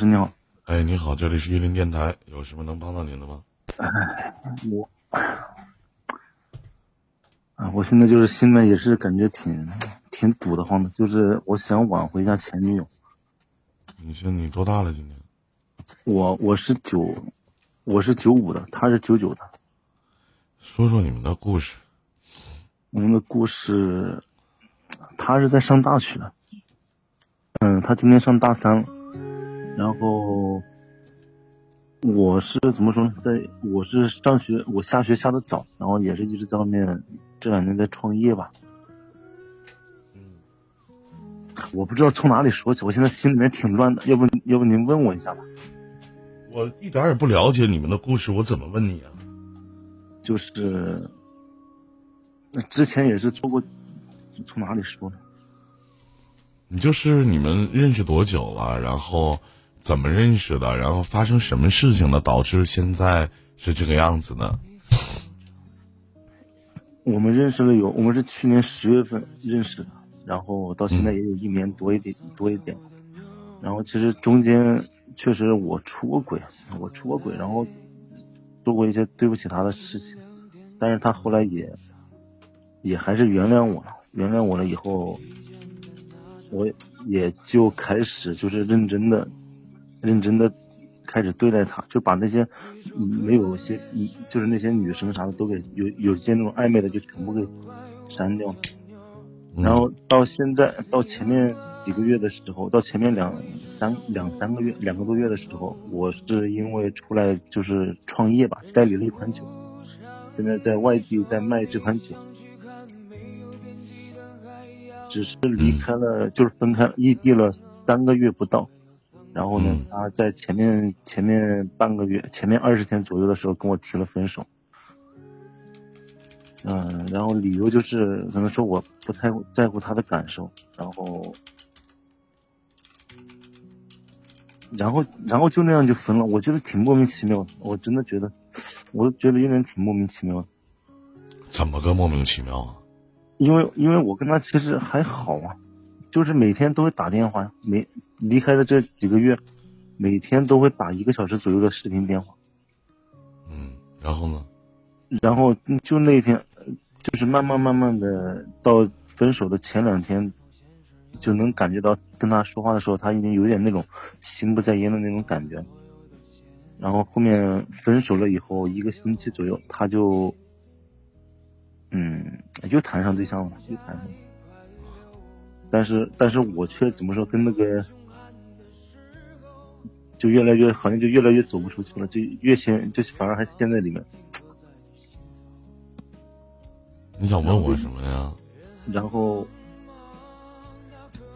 你好，哎，你好，这里是玉林电台，有什么能帮到您的吗？我啊，我现在就是心里面也是感觉挺挺堵得慌的，就是我想挽回一下前女友。你说你多大了？今年？我我是九，我是九五的，她是九九的。说说你们的故事。我们的故事，她是在上大学的，嗯，她今年上大三了，然后。我是怎么说呢？在我是上学，我下学下的早，然后也是一直在外面，这两年在创业吧。嗯，我不知道从哪里说起，我现在心里面挺乱的，要不要不您问我一下吧？我一点也不了解你们的故事，我怎么问你啊？就是，那之前也是做过，从哪里说呢？你就是你们认识多久了？然后。怎么认识的？然后发生什么事情了，导致现在是这个样子呢？我们认识了有，我们是去年十月份认识的，然后到现在也有一年多一点多一点。然后其实中间确实我出过轨，我出过轨，然后做过一些对不起他的事情，但是他后来也也还是原谅我了，原谅我了以后，我也就开始就是认真的。认真的开始对待她，就把那些没有些，就是那些女生啥的都给有有些那种暧昧的就全部给删掉。然后到现在到前面几个月的时候，到前面两三两三个月两个多月的时候，我是因为出来就是创业吧，代理了一款酒，现在在外地在卖这款酒，只是离开了就是分开异地了三个月不到。然后呢，他在前面前面半个月，前面二十天左右的时候跟我提了分手。嗯，然后理由就是可能说我不太在乎他的感受，然后，然后然后就那样就分了。我觉得挺莫名其妙，我真的觉得，我觉得有点挺莫名其妙的。怎么个莫名其妙啊？因为因为我跟他其实还好啊，就是每天都会打电话，每。离开的这几个月，每天都会打一个小时左右的视频电话。嗯，然后呢？然后就那天，就是慢慢慢慢的到分手的前两天，就能感觉到跟他说话的时候，他已经有点那种心不在焉的那种感觉。然后后面分手了以后，一个星期左右，他就，嗯，又谈上对象了，又谈上。但是，但是我却怎么说，跟那个。就越来越好像就越来越走不出去了，就越陷，就反而还陷在里面。你想问我什么呀？然后，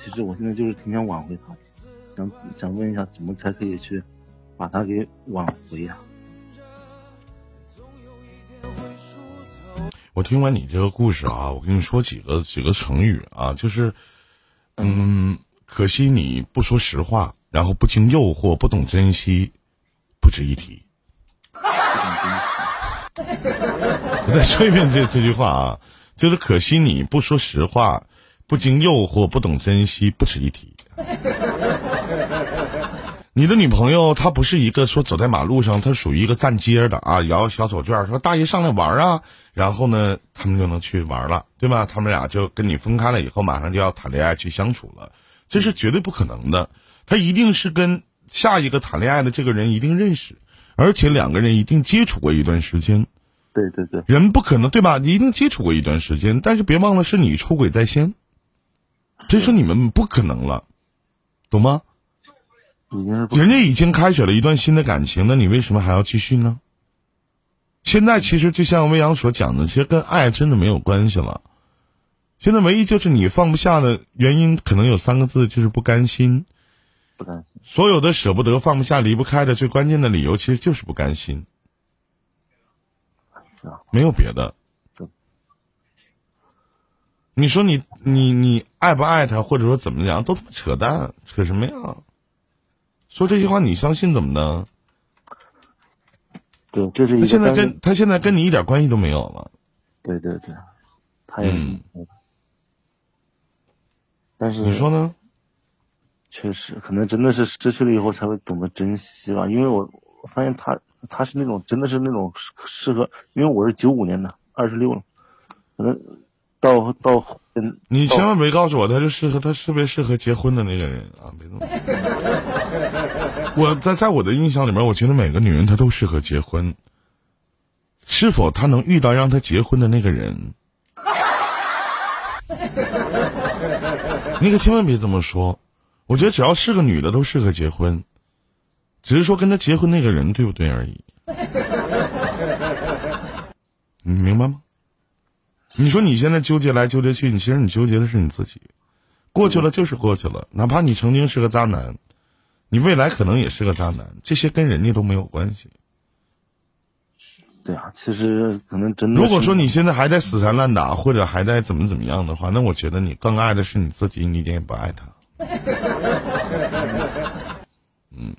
其实我现在就是挺想挽回他，想想问一下，怎么才可以去把他给挽回呀？我听完你这个故事啊，我跟你说几个几个成语啊，就是，嗯，可惜你不说实话。然后不经诱惑，不懂珍惜，不值一提。我再说一遍这这句话啊，就是可惜你不说实话，不经诱惑，不懂珍惜，不值一提。你的女朋友她不是一个说走在马路上，她属于一个站街的啊，摇小手绢说大爷上来玩啊，然后呢，他们就能去玩了，对吧？他们俩就跟你分开了以后，马上就要谈恋爱去相处了，这是绝对不可能的。他一定是跟下一个谈恋爱的这个人一定认识，而且两个人一定接触过一段时间。对对对，人不可能对吧？一定接触过一段时间，但是别忘了是你出轨在先，所以说你们不可能了，懂吗？人家已经开始了一段新的感情，那你为什么还要继续呢？现在其实就像魏阳所讲的，其实跟爱真的没有关系了。现在唯一就是你放不下的原因，可能有三个字，就是不甘心。不甘心。所有的舍不得、放不下、离不开的最关键的理由，其实就是不甘心。没有别的。你说你你你爱不爱他，或者说怎么样，都他妈扯淡，扯什么呀？说这句话你相信怎么的？对，这是他现在跟他现在跟你一点关系都没有了。对对对，他也。嗯。但是你说呢？确实，可能真的是失去了以后才会懂得珍惜吧。因为我我发现他他是那种真的是那种适合，因为我是九五年的，二十六了，可能到到嗯，你千万别告诉我他是适合他特别适合结婚的那个人啊！别动。我在在我的印象里面，我觉得每个女人她都适合结婚。是否她能遇到让她结婚的那个人？你可千万别这么说。我觉得只要是个女的都适合结婚，只是说跟她结婚那个人对不对而已。你明白吗？你说你现在纠结来纠结去，你其实你纠结的是你自己。过去了就是过去了，哪怕你曾经是个渣男，你未来可能也是个渣男，这些跟人家都没有关系。对啊，其实可能真的。如果说你现在还在死缠烂打，或者还在怎么怎么样的话，那我觉得你更爱的是你自己，你一点也不爱他。嗯。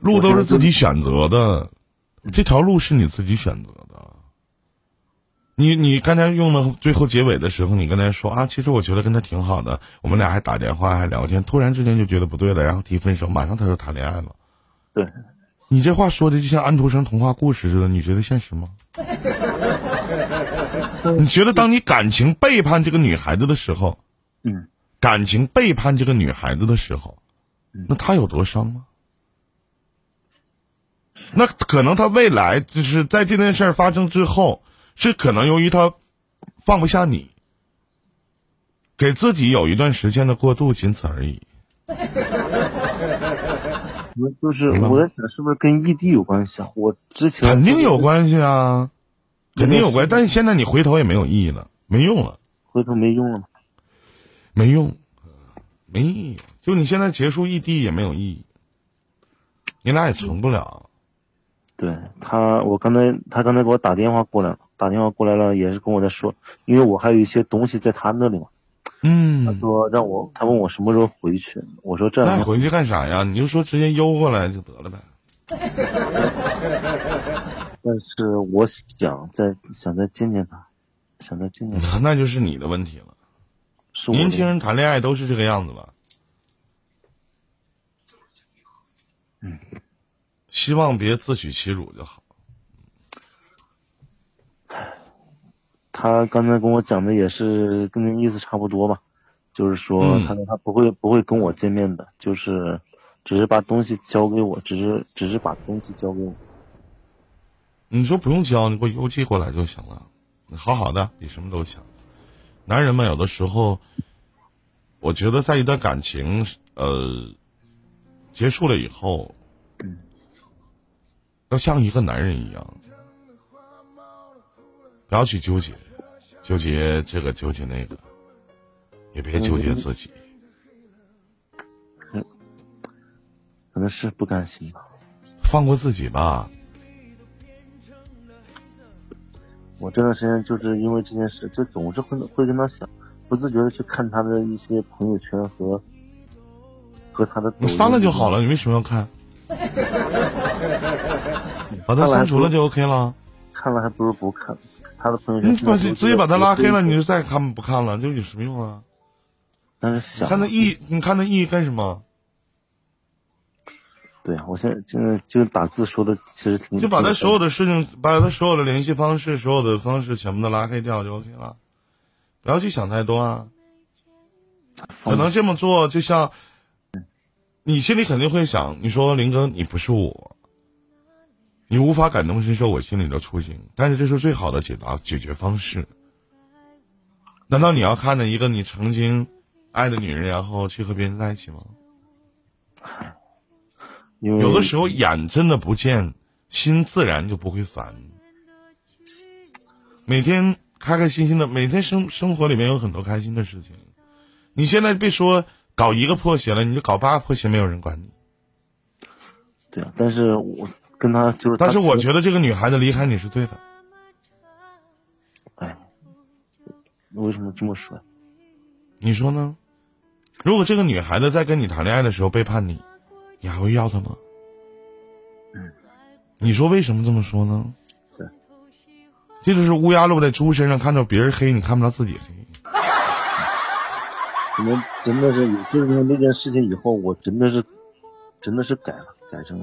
路都是自己选择的，这条路是你自己选择的。你你刚才用的最后结尾的时候，你跟他说啊，其实我觉得跟他挺好的，我们俩还打电话还聊天，突然之间就觉得不对了，然后提分手，马上他就谈恋爱了。对。你这话说的就像安徒生童话故事似的，你觉得现实吗？你觉得当你感情背叛这个女孩子的时候，嗯，感情背叛这个女孩子的时候，那她有多伤吗？那可能她未来就是在这件事儿发生之后，是可能由于他放不下你，给自己有一段时间的过渡，仅此而已。就是我在想，是不是跟异地有关系啊？我之前肯定有关系啊，肯定有关系。但是现在你回头也没有意义了，没用了。回头没用了，没用，没意义。就你现在结束异地也没有意义，你俩也成不了。对他，我刚才他刚才给我打电话过来了，打电话过来了，也是跟我在说，因为我还有一些东西在他那里嘛。嗯，他说让我，他问我什么时候回去。我说这那回去干啥呀？你就说直接邮过来就得了呗。但是我想再想再见见他，想再见见他。那就是你的问题了。年轻人谈恋爱都是这个样子吧？嗯，希望别自取其辱就好。他刚才跟我讲的也是跟那意思差不多吧，就是说他他不会不会跟我见面的，就是只是把东西交给我，只是只是把东西交给我。你说不用交，你给我邮寄过来就行了。好好的，比什么都强。男人们，有的时候，我觉得在一段感情呃结束了以后，要像一个男人一样，不要去纠结。纠结这个，纠结那个，也别纠结自己。嗯，可能是不甘心吧。放过自己吧。我这段时间就是因为这件事，就总是会会跟他想，不自觉的去看他的一些朋友圈和和他的。你删了就好了，你为什么要看？把他删除了就 OK 了。看了还不如不看。他的朋友圈，你把直接把他拉黑了，你就再看不看了，就有什么用啊？但是想看那意，你看那意义干什么？对啊，我现在现在就打字说的其实挺。就把他所有的事情，把他所有的联系方式、所有的方式全部都拉黑掉就 OK 了，不要去想太多啊。可能这么做，就像你心里肯定会想，你说林哥，你不是我。你无法感同身受我心里的处境，但是这是最好的解答解决方式。难道你要看着一个你曾经爱的女人，然后去和别人在一起吗？有的时候眼真的不见，心自然就不会烦。每天开开心心的，每天生生活里面有很多开心的事情。你现在别说搞一个破鞋了，你就搞八个破鞋，没有人管你。对啊，但是我。跟他就是，但是我觉得这个女孩子离开你是对的。哎，为什么这么说？你说呢？如果这个女孩子在跟你谈恋爱的时候背叛你，你还会要她吗？嗯。你说为什么这么说呢？对。这就是乌鸦落在猪身上，看到别人黑，你看不到自己黑。可能真的是，就是因为那件事情以后，我真的是，真的是改了，改成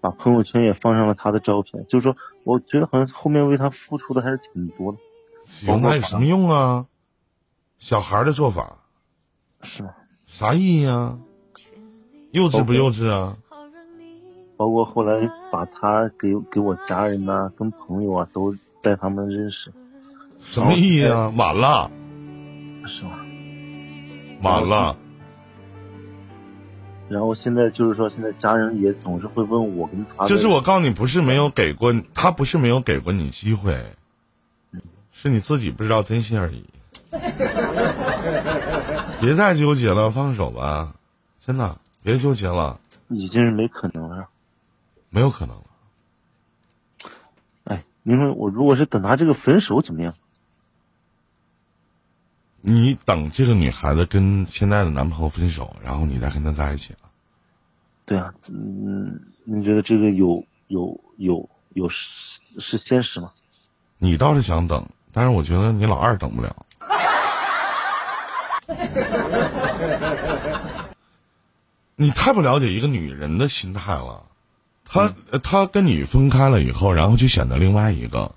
把朋友圈也放上了他的照片。就是说，我觉得好像后面为他付出的还是挺多的。有那有什么用啊？小孩的做法，是吗？啥意义啊？幼稚不幼稚啊？包括后来把他给给我家人呐，跟朋友啊都带他们认识。什么意义啊？晚了。是吗？晚了。然后现在就是说，现在家人也总是会问我跟他。就是我告诉你，不是没有给过他，不是没有给过你机会，是你自己不知道珍惜而已。别再纠结了，放手吧，真的，别纠结了。已经是没可能了，没有可能了。哎，你说我如果是等他这个分手怎么样？你等这个女孩子跟现在的男朋友分手，然后你再跟他在一起了。对啊，嗯，你觉得这个有有有有是是现实吗？你倒是想等，但是我觉得你老二等不了。你太不了解一个女人的心态了，她她跟你分开了以后，然后就选择另外一个，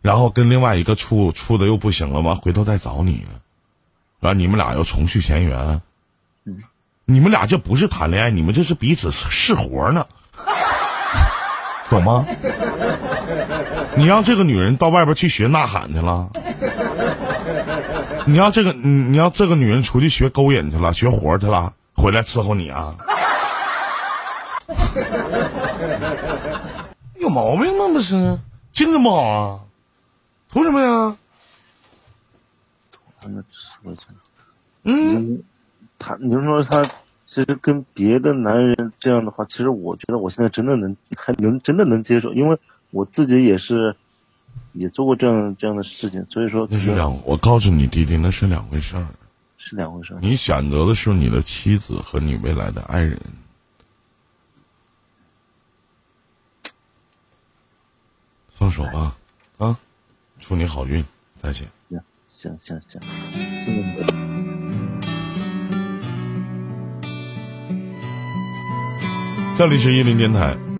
然后跟另外一个处处的又不行了吗？回头再找你。然后你们俩又重续前缘，你们俩这不是谈恋爱，你们这是彼此是活呢，懂吗？你让这个女人到外边去学呐喊去了，你让这个你你让这个女人出去学勾引去了，学活去了，回来伺候你啊？有毛病吗？不是，精神不好啊？图什么呀？嗯，他，你就说他，其实跟别的男人这样的话，其实我觉得我现在真的能，还能真的能接受，因为我自己也是，也做过这样这样的事情，所以说那是两，我告诉你弟弟，那是两回事儿，是两回事儿。你选择的是你的妻子和你未来的爱人，放手吧，啊，祝你好运，再见。行行行，嗯。这里是一林电台。